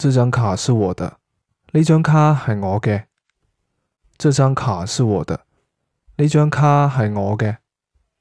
这张卡是我的呢张卡系我嘅。这张卡是我的呢张卡系我嘅。